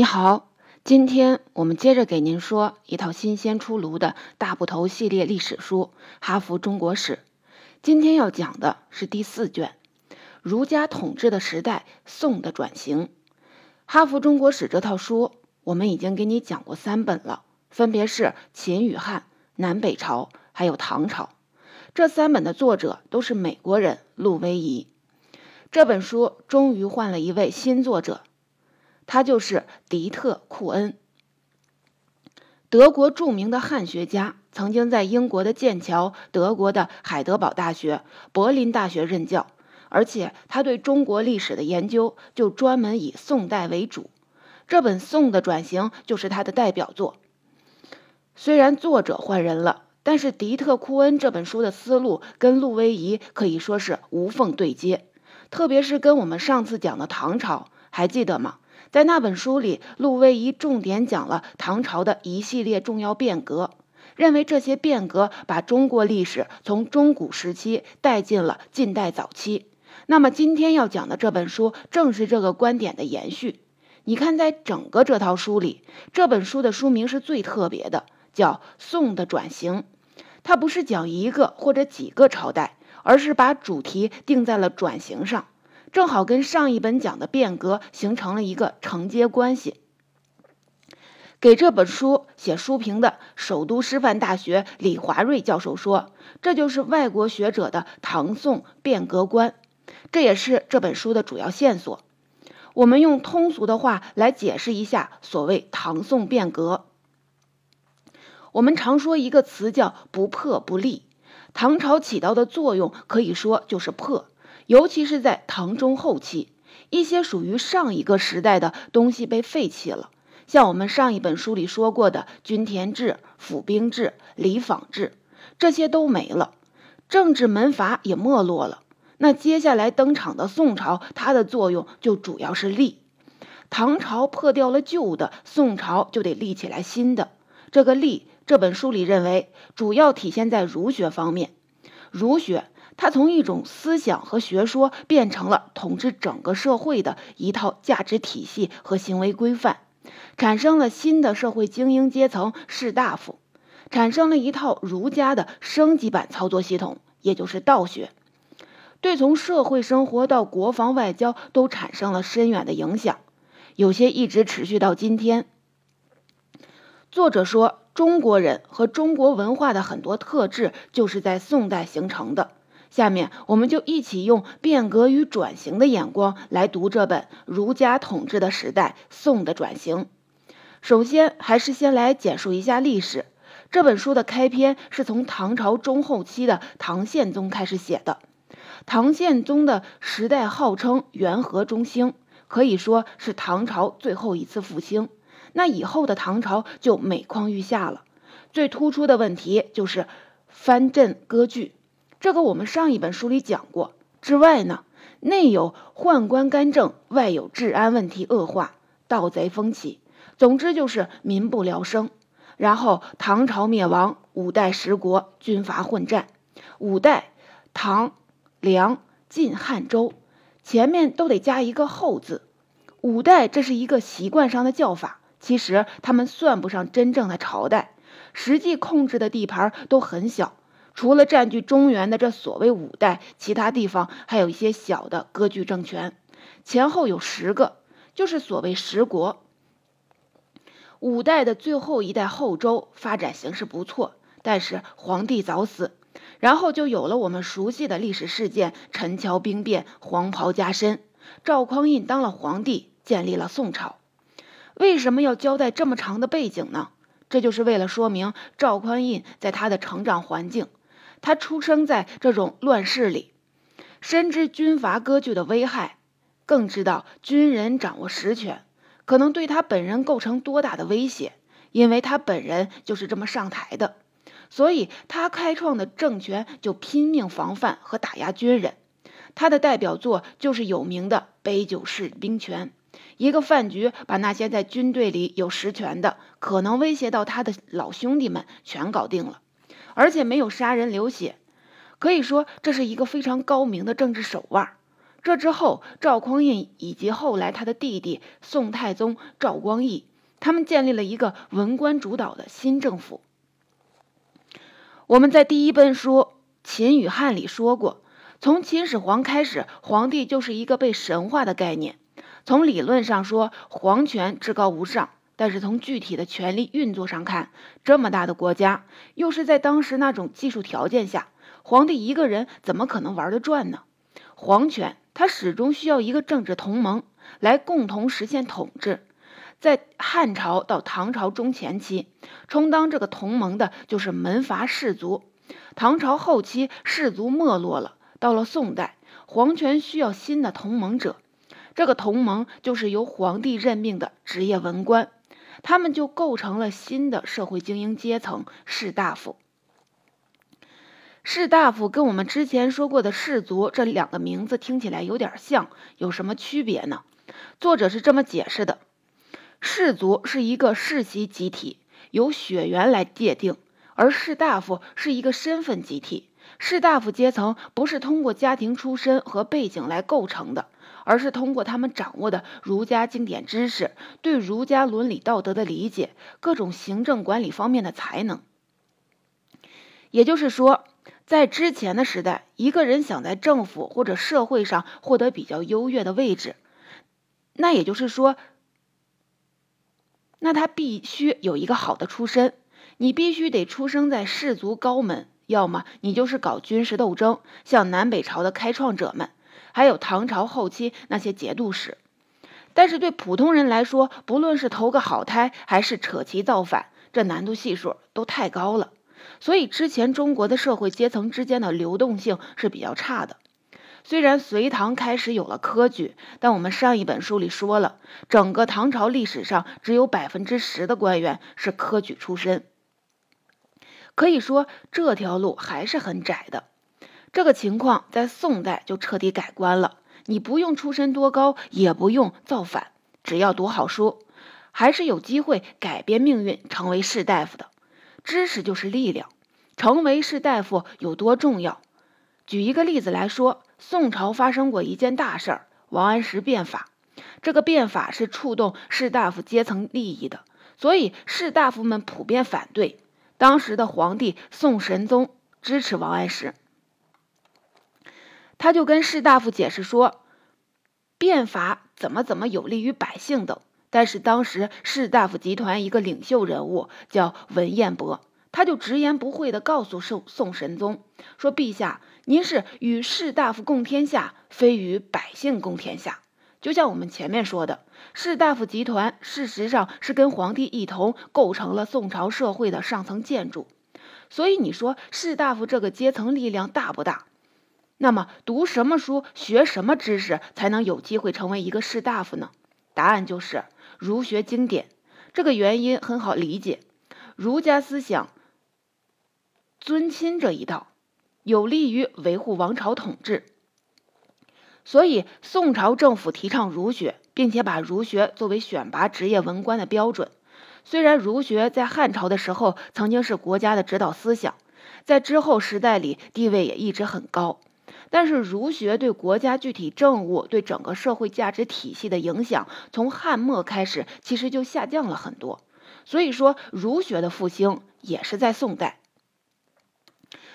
你好，今天我们接着给您说一套新鲜出炉的大部头系列历史书《哈佛中国史》。今天要讲的是第四卷《儒家统治的时代：宋的转型》。《哈佛中国史》这套书我们已经给你讲过三本了，分别是秦与汉、南北朝还有唐朝。这三本的作者都是美国人陆威仪。这本书终于换了一位新作者。他就是迪特·库恩，德国著名的汉学家，曾经在英国的剑桥、德国的海德堡大学、柏林大学任教，而且他对中国历史的研究就专门以宋代为主。这本《宋的转型》就是他的代表作。虽然作者换人了，但是迪特·库恩这本书的思路跟陆威夷可以说是无缝对接，特别是跟我们上次讲的唐朝，还记得吗？在那本书里，陆威仪重点讲了唐朝的一系列重要变革，认为这些变革把中国历史从中古时期带进了近代早期。那么今天要讲的这本书正是这个观点的延续。你看，在整个这套书里，这本书的书名是最特别的，叫《宋的转型》。它不是讲一个或者几个朝代，而是把主题定在了转型上。正好跟上一本讲的变革形成了一个承接关系。给这本书写书评的首都师范大学李华瑞教授说：“这就是外国学者的唐宋变革观，这也是这本书的主要线索。”我们用通俗的话来解释一下所谓唐宋变革。我们常说一个词叫“不破不立”，唐朝起到的作用可以说就是破。尤其是在唐中后期，一些属于上一个时代的东西被废弃了，像我们上一本书里说过的均田制、府兵制、礼坊制，这些都没了，政治门阀也没落了。那接下来登场的宋朝，它的作用就主要是立。唐朝破掉了旧的，宋朝就得立起来新的。这个立，这本书里认为主要体现在儒学方面，儒学。它从一种思想和学说变成了统治整个社会的一套价值体系和行为规范，产生了新的社会精英阶层士大夫，产生了一套儒家的升级版操作系统，也就是道学，对从社会生活到国防外交都产生了深远的影响，有些一直持续到今天。作者说，中国人和中国文化的很多特质就是在宋代形成的。下面我们就一起用变革与转型的眼光来读这本儒家统治的时代——宋的转型。首先，还是先来简述一下历史。这本书的开篇是从唐朝中后期的唐宪宗开始写的。唐宪宗的时代号称元和中兴，可以说是唐朝最后一次复兴。那以后的唐朝就每况愈下了。最突出的问题就是藩镇割据。这个我们上一本书里讲过。之外呢，内有宦官干政，外有治安问题恶化，盗贼风起，总之就是民不聊生。然后唐朝灭亡，五代十国军阀混战。五代，唐、梁、晋、汉、周，前面都得加一个后字。五代这是一个习惯上的叫法，其实他们算不上真正的朝代，实际控制的地盘都很小。除了占据中原的这所谓五代，其他地方还有一些小的割据政权，前后有十个，就是所谓十国。五代的最后一代后周发展形势不错，但是皇帝早死，然后就有了我们熟悉的历史事件——陈桥兵变、黄袍加身。赵匡胤当了皇帝，建立了宋朝。为什么要交代这么长的背景呢？这就是为了说明赵匡胤在他的成长环境。他出生在这种乱世里，深知军阀割据的危害，更知道军人掌握实权可能对他本人构成多大的威胁，因为他本人就是这么上台的，所以他开创的政权就拼命防范和打压军人。他的代表作就是有名的《杯酒释兵权》，一个饭局把那些在军队里有实权的、可能威胁到他的老兄弟们全搞定了。而且没有杀人流血，可以说这是一个非常高明的政治手腕。这之后，赵匡胤以及后来他的弟弟宋太宗赵光义，他们建立了一个文官主导的新政府。我们在第一本书《秦与汉》里说过，从秦始皇开始，皇帝就是一个被神化的概念。从理论上说，皇权至高无上，但是从具体的权力运作上看，这么大的国家，又是在当时那种技术条件下，皇帝一个人怎么可能玩得转呢？皇权他始终需要一个政治同盟来共同实现统治。在汉朝到唐朝中前期，充当这个同盟的就是门阀士族。唐朝后期，士族没落了。到了宋代，皇权需要新的同盟者，这个同盟就是由皇帝任命的职业文官，他们就构成了新的社会精英阶层——士大夫。士大夫跟我们之前说过的士族这两个名字听起来有点像，有什么区别呢？作者是这么解释的。士族是一个世袭集体，由血缘来界定；而士大夫是一个身份集体。士大夫阶层不是通过家庭出身和背景来构成的，而是通过他们掌握的儒家经典知识、对儒家伦理道德的理解、各种行政管理方面的才能。也就是说，在之前的时代，一个人想在政府或者社会上获得比较优越的位置，那也就是说。那他必须有一个好的出身，你必须得出生在士族高门，要么你就是搞军事斗争，像南北朝的开创者们，还有唐朝后期那些节度使。但是对普通人来说，不论是投个好胎，还是扯旗造反，这难度系数都太高了。所以之前中国的社会阶层之间的流动性是比较差的。虽然隋唐开始有了科举，但我们上一本书里说了，整个唐朝历史上只有百分之十的官员是科举出身，可以说这条路还是很窄的。这个情况在宋代就彻底改观了，你不用出身多高，也不用造反，只要读好书，还是有机会改变命运，成为士大夫的。知识就是力量，成为士大夫有多重要？举一个例子来说。宋朝发生过一件大事儿，王安石变法。这个变法是触动士大夫阶层利益的，所以士大夫们普遍反对。当时的皇帝宋神宗支持王安石，他就跟士大夫解释说，变法怎么怎么有利于百姓等。但是当时士大夫集团一个领袖人物叫文彦博，他就直言不讳地告诉宋宋神宗说：“陛下。”您是与士大夫共天下，非与百姓共天下。就像我们前面说的，士大夫集团事实上是跟皇帝一同构成了宋朝社会的上层建筑。所以你说士大夫这个阶层力量大不大？那么读什么书、学什么知识才能有机会成为一个士大夫呢？答案就是儒学经典。这个原因很好理解，儒家思想尊亲这一道。有利于维护王朝统治，所以宋朝政府提倡儒学，并且把儒学作为选拔职业文官的标准。虽然儒学在汉朝的时候曾经是国家的指导思想，在之后时代里地位也一直很高，但是儒学对国家具体政务、对整个社会价值体系的影响，从汉末开始其实就下降了很多。所以说，儒学的复兴也是在宋代。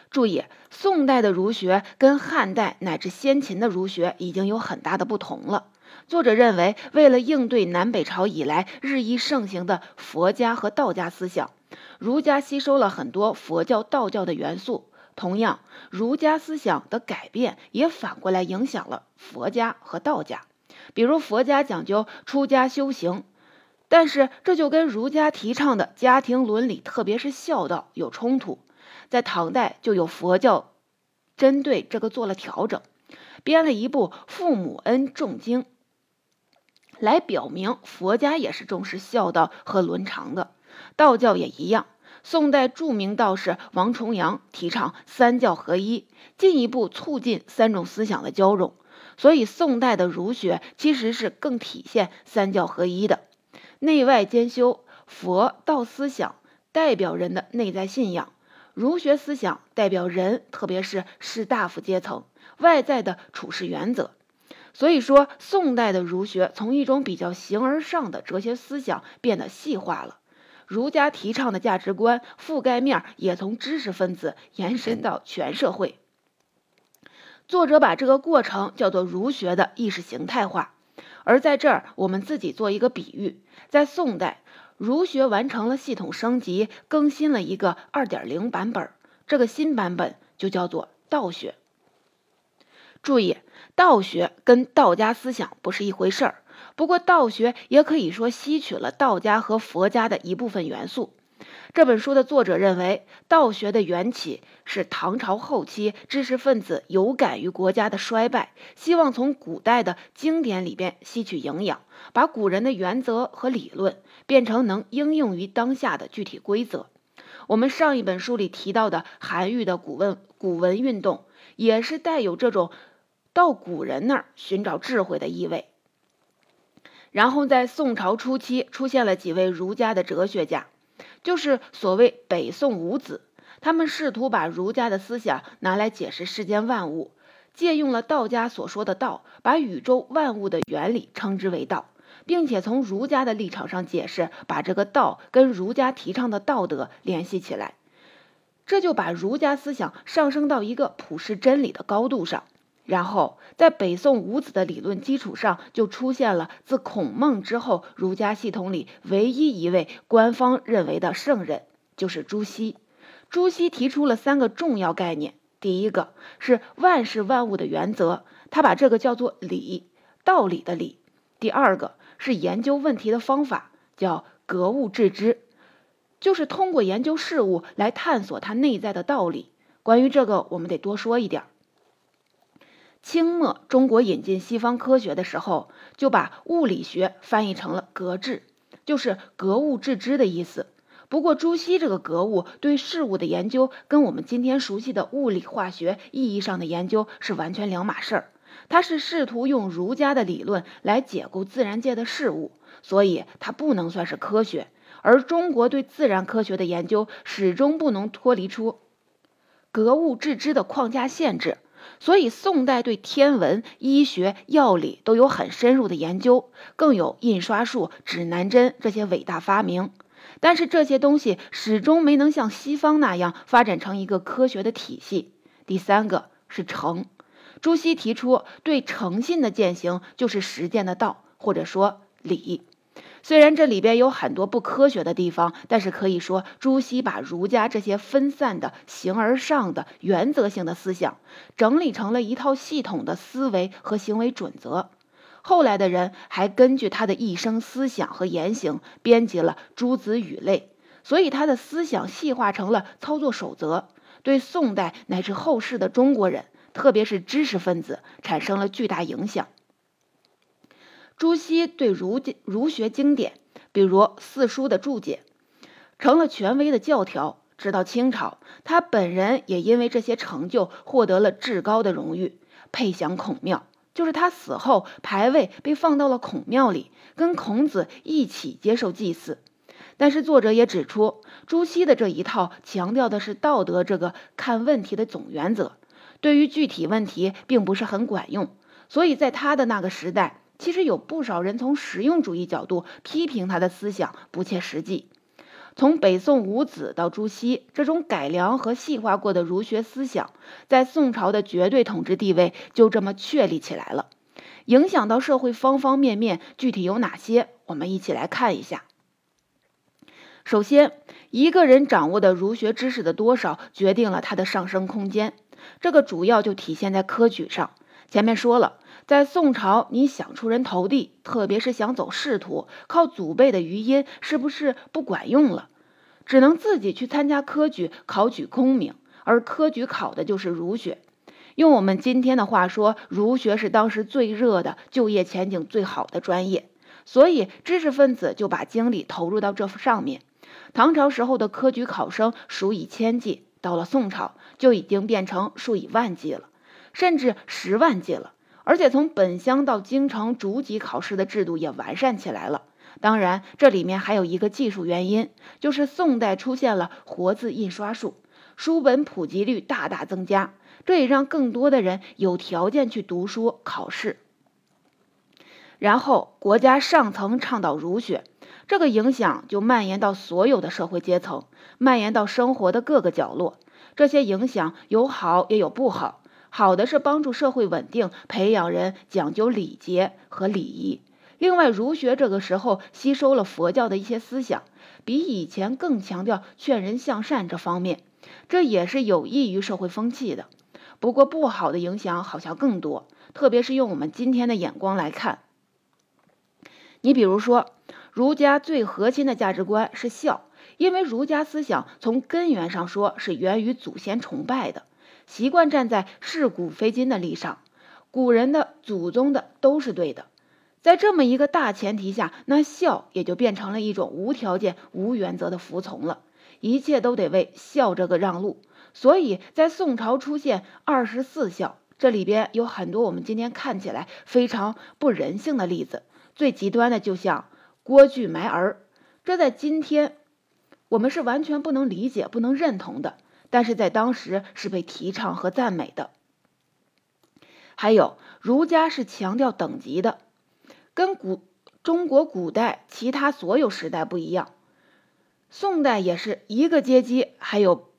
注意，宋代的儒学跟汉代乃至先秦的儒学已经有很大的不同了。作者认为，为了应对南北朝以来日益盛行的佛家和道家思想，儒家吸收了很多佛教、道教的元素。同样，儒家思想的改变也反过来影响了佛家和道家。比如，佛家讲究出家修行，但是这就跟儒家提倡的家庭伦理，特别是孝道有冲突。在唐代就有佛教针对这个做了调整，编了一部《父母恩重经》，来表明佛家也是重视孝道和伦常的。道教也一样。宋代著名道士王重阳提倡三教合一，进一步促进三种思想的交融。所以，宋代的儒学其实是更体现三教合一的，内外兼修。佛道思想代表人的内在信仰。儒学思想代表人，特别是士大夫阶层外在的处事原则。所以说，宋代的儒学从一种比较形而上的哲学思想变得细化了，儒家提倡的价值观覆盖面也从知识分子延伸到全社会。作者把这个过程叫做儒学的意识形态化。而在这儿，我们自己做一个比喻，在宋代，儒学完成了系统升级，更新了一个二点零版本，这个新版本就叫做道学。注意，道学跟道家思想不是一回事儿。不过，道学也可以说吸取了道家和佛家的一部分元素。这本书的作者认为，道学的缘起是唐朝后期知识分子有感于国家的衰败，希望从古代的经典里边吸取营养，把古人的原则和理论变成能应用于当下的具体规则。我们上一本书里提到的韩愈的古文古文运动，也是带有这种。到古人那儿寻找智慧的意味。然后在宋朝初期出现了几位儒家的哲学家，就是所谓北宋五子。他们试图把儒家的思想拿来解释世间万物，借用了道家所说的道，把宇宙万物的原理称之为道，并且从儒家的立场上解释，把这个道跟儒家提倡的道德联系起来，这就把儒家思想上升到一个普世真理的高度上。然后，在北宋五子的理论基础上，就出现了自孔孟之后儒家系统里唯一一位官方认为的圣人，就是朱熹。朱熹提出了三个重要概念，第一个是万事万物的原则，他把这个叫做理，道理的理；第二个是研究问题的方法，叫格物致知，就是通过研究事物来探索它内在的道理。关于这个，我们得多说一点。清末中国引进西方科学的时候，就把物理学翻译成了格致，就是格物致知的意思。不过，朱熹这个格物对事物的研究，跟我们今天熟悉的物理化学意义上的研究是完全两码事儿。他是试图用儒家的理论来解构自然界的事物，所以它不能算是科学。而中国对自然科学的研究，始终不能脱离出格物致知的框架限制。所以，宋代对天文、医学、药理都有很深入的研究，更有印刷术、指南针这些伟大发明。但是，这些东西始终没能像西方那样发展成一个科学的体系。第三个是诚，朱熹提出对诚信的践行就是实践的道，或者说理。虽然这里边有很多不科学的地方，但是可以说，朱熹把儒家这些分散的、形而上的、原则性的思想，整理成了一套系统的思维和行为准则。后来的人还根据他的一生思想和言行，编辑了《诸子语类》，所以他的思想细化成了操作守则，对宋代乃至后世的中国人，特别是知识分子，产生了巨大影响。朱熹对儒儒学经典，比如四书的注解，成了权威的教条。直到清朝，他本人也因为这些成就获得了至高的荣誉，配享孔庙。就是他死后，牌位被放到了孔庙里，跟孔子一起接受祭祀。但是作者也指出，朱熹的这一套强调的是道德这个看问题的总原则，对于具体问题并不是很管用。所以在他的那个时代。其实有不少人从实用主义角度批评他的思想不切实际。从北宋五子到朱熹，这种改良和细化过的儒学思想，在宋朝的绝对统治地位就这么确立起来了，影响到社会方方面面。具体有哪些？我们一起来看一下。首先，一个人掌握的儒学知识的多少，决定了他的上升空间。这个主要就体现在科举上。前面说了。在宋朝，你想出人头地，特别是想走仕途，靠祖辈的余荫是不是不管用了？只能自己去参加科举，考取功名。而科举考的就是儒学。用我们今天的话说，儒学是当时最热的、就业前景最好的专业，所以知识分子就把精力投入到这上面。唐朝时候的科举考生数以千计，到了宋朝就已经变成数以万计了，甚至十万计了。而且从本乡到京城逐级考试的制度也完善起来了。当然，这里面还有一个技术原因，就是宋代出现了活字印刷术，书本普及率大大增加，这也让更多的人有条件去读书考试。然后国家上层倡导儒学，这个影响就蔓延到所有的社会阶层，蔓延到生活的各个角落。这些影响有好也有不好，好的是帮助社会稳定，培养人讲究礼节和礼仪。另外，儒学这个时候吸收了佛教的一些思想，比以前更强调劝人向善这方面，这也是有益于社会风气的。不过，不好的影响好像更多，特别是用我们今天的眼光来看。你比如说，儒家最核心的价值观是孝，因为儒家思想从根源上说是源于祖先崇拜的，习惯站在是古非今的立场，古人的祖宗的都是对的。在这么一个大前提下，那孝也就变成了一种无条件、无原则的服从了，一切都得为孝这个让路。所以在宋朝出现二十四孝，这里边有很多我们今天看起来非常不人性的例子。最极端的就像郭巨埋儿，这在今天我们是完全不能理解、不能认同的，但是在当时是被提倡和赞美的。还有儒家是强调等级的。跟古中国古代其他所有时代不一样，宋代也是一个阶级还有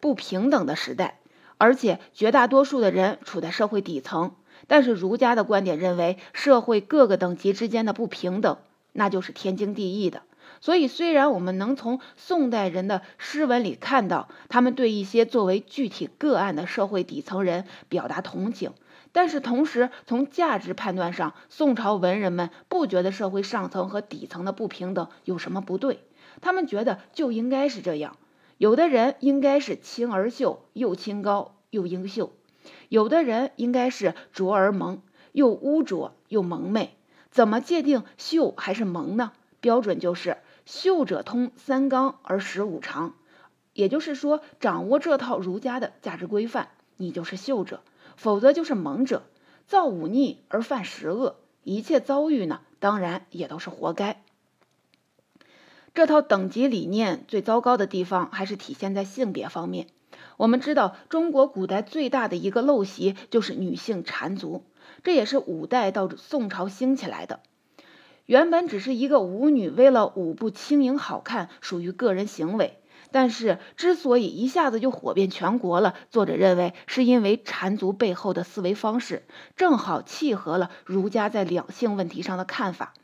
不平等的时代，而且绝大多数的人处在社会底层。但是儒家的观点认为，社会各个等级之间的不平等那就是天经地义的。所以，虽然我们能从宋代人的诗文里看到他们对一些作为具体个案的社会底层人表达同情。但是同时，从价值判断上，宋朝文人们不觉得社会上层和底层的不平等有什么不对，他们觉得就应该是这样。有的人应该是清而秀，又清高又英秀；有的人应该是浊而萌，又污浊又蒙昧。怎么界定秀还是萌呢？标准就是秀者通三纲而实五常，也就是说，掌握这套儒家的价值规范，你就是秀者。否则就是蒙者，造忤逆而犯十恶，一切遭遇呢，当然也都是活该。这套等级理念最糟糕的地方，还是体现在性别方面。我们知道，中国古代最大的一个陋习就是女性缠足，这也是五代到宋朝兴起来的。原本只是一个舞女为了舞步轻盈好看，属于个人行为。但是，之所以一下子就火遍全国了，作者认为是因为缠足背后的思维方式正好契合了儒家在两性问题上的看法。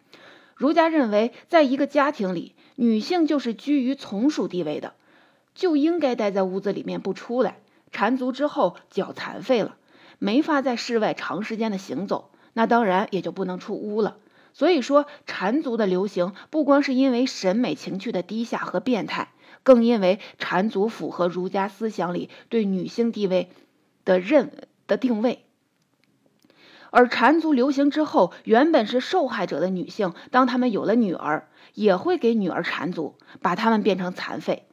儒家认为，在一个家庭里，女性就是居于从属地位的，就应该待在屋子里面不出来。缠足之后，脚残废了，没法在室外长时间的行走，那当然也就不能出屋了。所以说，缠足的流行不光是因为审美情趣的低下和变态。更因为缠足符合儒家思想里对女性地位的认的定位，而缠足流行之后，原本是受害者的女性，当她们有了女儿，也会给女儿缠足，把她们变成残废，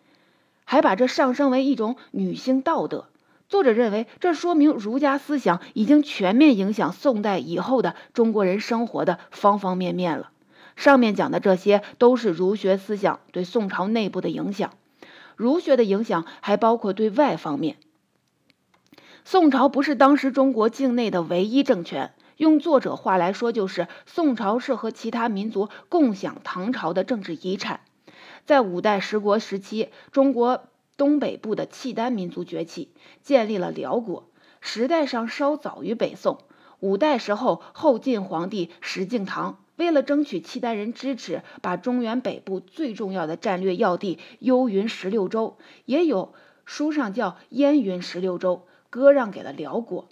还把这上升为一种女性道德。作者认为，这说明儒家思想已经全面影响宋代以后的中国人生活的方方面面了。上面讲的这些都是儒学思想对宋朝内部的影响，儒学的影响还包括对外方面。宋朝不是当时中国境内的唯一政权，用作者话来说，就是宋朝是和其他民族共享唐朝的政治遗产。在五代十国时期，中国东北部的契丹民族崛起，建立了辽国，时代上稍早于北宋。五代时候，后晋皇帝石敬瑭。为了争取契丹人支持，把中原北部最重要的战略要地幽云十六州，也有书上叫燕云十六州，割让给了辽国。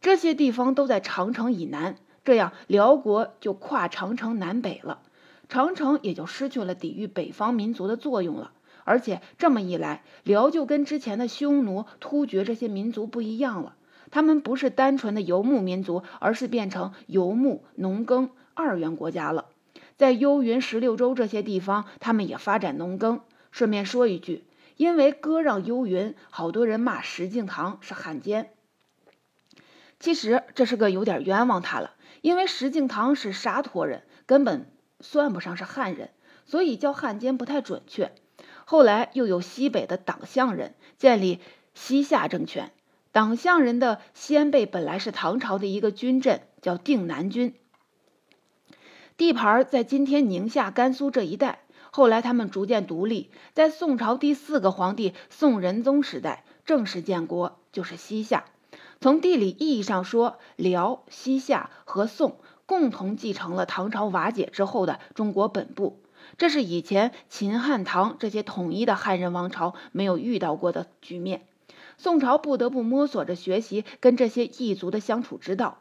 这些地方都在长城以南，这样辽国就跨长城南北了，长城也就失去了抵御北方民族的作用了。而且这么一来，辽就跟之前的匈奴、突厥这些民族不一样了，他们不是单纯的游牧民族，而是变成游牧农耕。二元国家了，在幽云十六州这些地方，他们也发展农耕。顺便说一句，因为割让幽云，好多人骂石敬瑭是汉奸。其实这是个有点冤枉他了，因为石敬瑭是沙陀人，根本算不上是汉人，所以叫汉奸不太准确。后来又有西北的党项人建立西夏政权，党项人的先辈本来是唐朝的一个军镇，叫定南军。地盘在今天宁夏、甘肃这一带。后来他们逐渐独立，在宋朝第四个皇帝宋仁宗时代正式建国，就是西夏。从地理意义上说，辽、西夏和宋共同继承了唐朝瓦解之后的中国本部，这是以前秦汉唐这些统一的汉人王朝没有遇到过的局面。宋朝不得不摸索着学习跟这些异族的相处之道。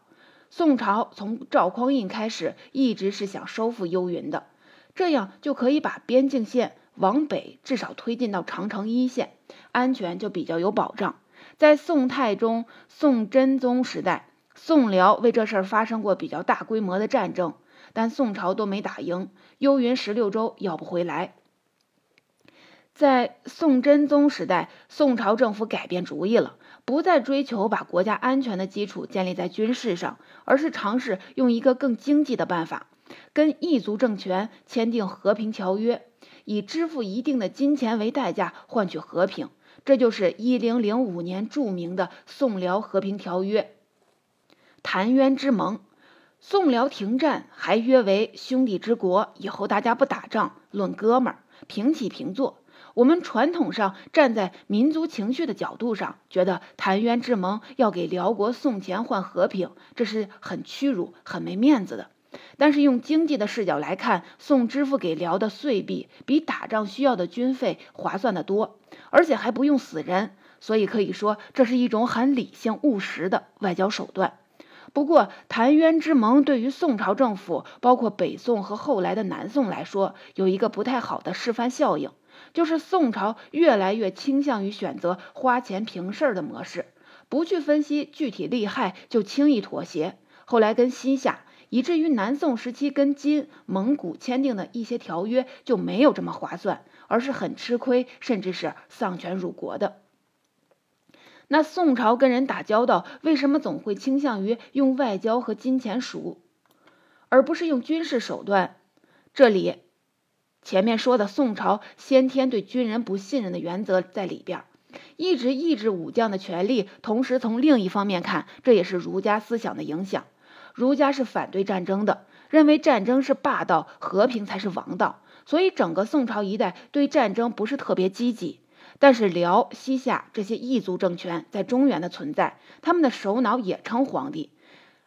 宋朝从赵匡胤开始，一直是想收复幽云的。这样就可以把边境线往北至少推进到长城一线，安全就比较有保障。在宋太宗、宋真宗时代，宋辽为这事儿发生过比较大规模的战争，但宋朝都没打赢，幽云十六州要不回来。在宋真宗时代，宋朝政府改变主意了，不再追求把国家安全的基础建立在军事上，而是尝试用一个更经济的办法。跟异族政权签订和平条约，以支付一定的金钱为代价换取和平，这就是一零零五年著名的宋辽和平条约——澶渊之盟。宋辽停战，还约为兄弟之国，以后大家不打仗，论哥们儿，平起平坐。我们传统上站在民族情绪的角度上，觉得澶渊之盟要给辽国送钱换和平，这是很屈辱、很没面子的。但是用经济的视角来看，宋支付给辽的岁币比打仗需要的军费划算得多，而且还不用死人，所以可以说这是一种很理性务实的外交手段。不过，澶渊之盟对于宋朝政府，包括北宋和后来的南宋来说，有一个不太好的示范效应，就是宋朝越来越倾向于选择花钱平事儿的模式，不去分析具体利害就轻易妥协。后来跟西夏。以至于南宋时期跟金、蒙古签订的一些条约就没有这么划算，而是很吃亏，甚至是丧权辱国的。那宋朝跟人打交道，为什么总会倾向于用外交和金钱赎，而不是用军事手段？这里前面说的宋朝先天对军人不信任的原则在里边，一直抑制武将的权利。同时从另一方面看，这也是儒家思想的影响。儒家是反对战争的，认为战争是霸道，和平才是王道。所以整个宋朝一代对战争不是特别积极。但是辽、西夏这些异族政权在中原的存在，他们的首脑也称皇帝，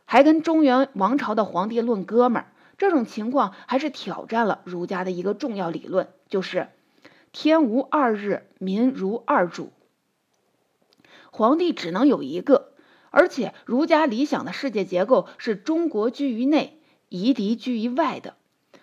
还跟中原王朝的皇帝论哥们儿。这种情况还是挑战了儒家的一个重要理论，就是天无二日，民如二主，皇帝只能有一个。而且，儒家理想的世界结构是中国居于内，夷狄居于外的。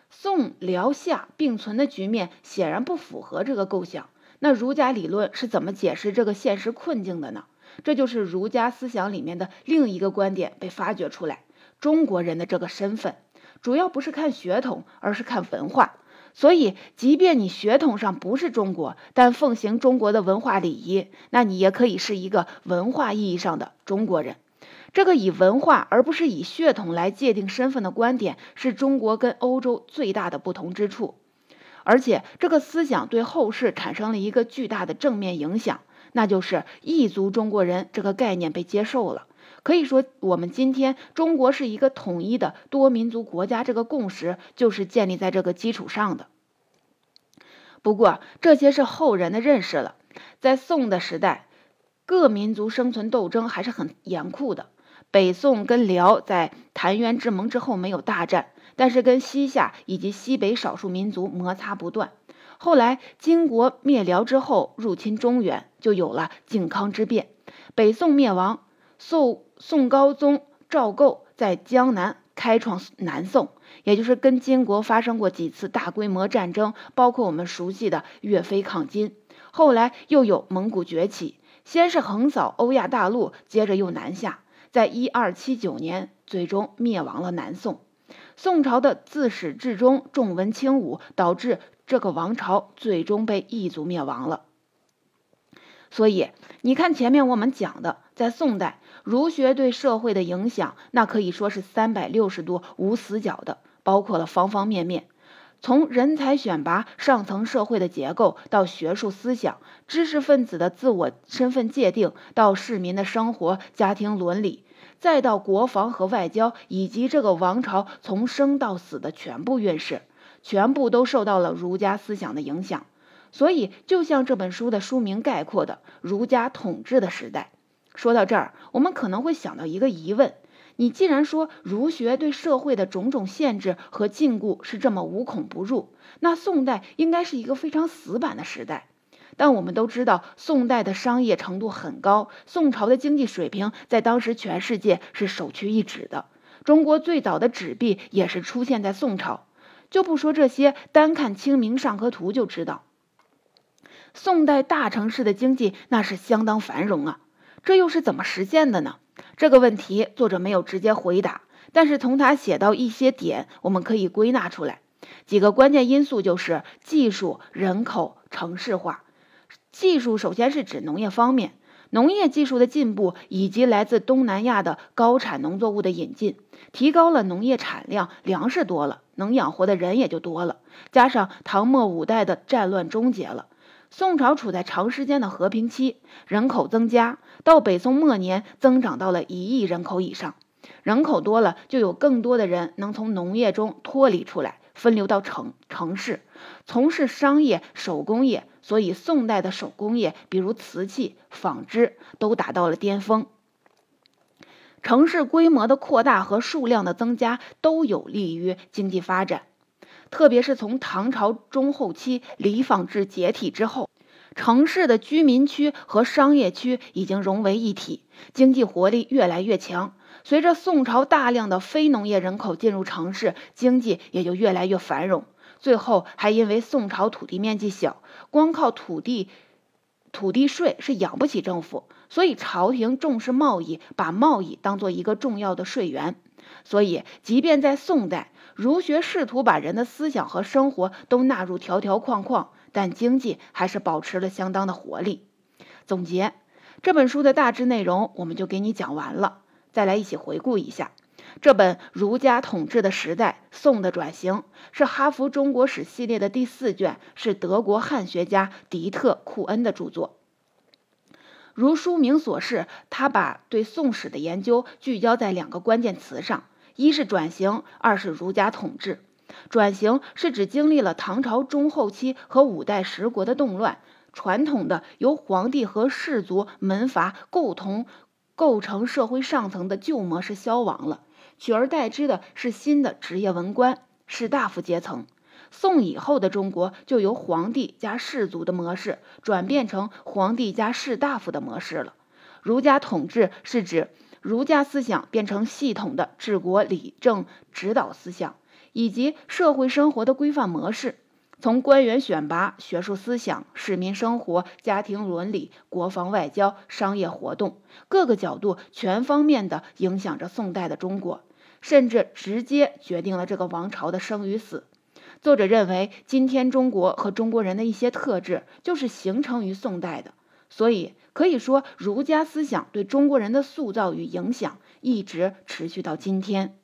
宋、辽、夏并存的局面显然不符合这个构想。那儒家理论是怎么解释这个现实困境的呢？这就是儒家思想里面的另一个观点被发掘出来：中国人的这个身份，主要不是看血统，而是看文化。所以，即便你血统上不是中国，但奉行中国的文化礼仪，那你也可以是一个文化意义上的中国人。这个以文化而不是以血统来界定身份的观点，是中国跟欧洲最大的不同之处。而且，这个思想对后世产生了一个巨大的正面影响，那就是异族中国人这个概念被接受了。可以说，我们今天中国是一个统一的多民族国家，这个共识就是建立在这个基础上的。不过，这些是后人的认识了。在宋的时代，各民族生存斗争还是很严酷的。北宋跟辽在澶渊之盟之后没有大战，但是跟西夏以及西北少数民族摩擦不断。后来金国灭辽之后，入侵中原，就有了靖康之变。北宋灭亡。宋宋高宗赵构在江南开创南宋，也就是跟金国发生过几次大规模战争，包括我们熟悉的岳飞抗金。后来又有蒙古崛起，先是横扫欧亚大陆，接着又南下，在一二七九年最终灭亡了南宋。宋朝的自始至终重文轻武，导致这个王朝最终被异族灭亡了。所以你看前面我们讲的，在宋代。儒学对社会的影响，那可以说是三百六十度无死角的，包括了方方面面，从人才选拔、上层社会的结构，到学术思想、知识分子的自我身份界定，到市民的生活、家庭伦理，再到国防和外交，以及这个王朝从生到死的全部运势，全部都受到了儒家思想的影响。所以，就像这本书的书名概括的“儒家统治的时代”。说到这儿，我们可能会想到一个疑问：你既然说儒学对社会的种种限制和禁锢是这么无孔不入，那宋代应该是一个非常死板的时代。但我们都知道，宋代的商业程度很高，宋朝的经济水平在当时全世界是首屈一指的。中国最早的纸币也是出现在宋朝。就不说这些，单看《清明上河图》就知道，宋代大城市的经济那是相当繁荣啊。这又是怎么实现的呢？这个问题作者没有直接回答，但是从他写到一些点，我们可以归纳出来几个关键因素，就是技术、人口、城市化。技术首先是指农业方面，农业技术的进步以及来自东南亚的高产农作物的引进，提高了农业产量，粮食多了，能养活的人也就多了。加上唐末五代的战乱终结了，宋朝处在长时间的和平期，人口增加，到北宋末年增长到了一亿人口以上。人口多了，就有更多的人能从农业中脱离出来，分流到城城市，从事商业、手工业。所以，宋代的手工业，比如瓷器、纺织，都达到了巅峰。城市规模的扩大和数量的增加，都有利于经济发展。特别是从唐朝中后期李坊制解体之后，城市的居民区和商业区已经融为一体，经济活力越来越强。随着宋朝大量的非农业人口进入城市，经济也就越来越繁荣。最后还因为宋朝土地面积小，光靠土地土地税是养不起政府，所以朝廷重视贸易，把贸易当做一个重要的税源。所以，即便在宋代，儒学试图把人的思想和生活都纳入条条框框，但经济还是保持了相当的活力。总结这本书的大致内容，我们就给你讲完了。再来一起回顾一下。这本《儒家统治的时代：宋的转型》是哈佛中国史系列的第四卷，是德国汉学家迪特·库恩的著作。如书名所示，他把对宋史的研究聚焦在两个关键词上：一是转型，二是儒家统治。转型是指经历了唐朝中后期和五代十国的动乱，传统的由皇帝和士族门阀共同构成社会上层的旧模式消亡了。取而代之的是新的职业文官、士大夫阶层。宋以后的中国就由皇帝加士族的模式转变成皇帝加士大夫的模式了。儒家统治是指儒家思想变成系统的治国理政指导思想，以及社会生活的规范模式。从官员选拔、学术思想、市民生活、家庭伦理、国防外交、商业活动各个角度，全方面的影响着宋代的中国。甚至直接决定了这个王朝的生与死。作者认为，今天中国和中国人的一些特质就是形成于宋代的，所以可以说，儒家思想对中国人的塑造与影响一直持续到今天。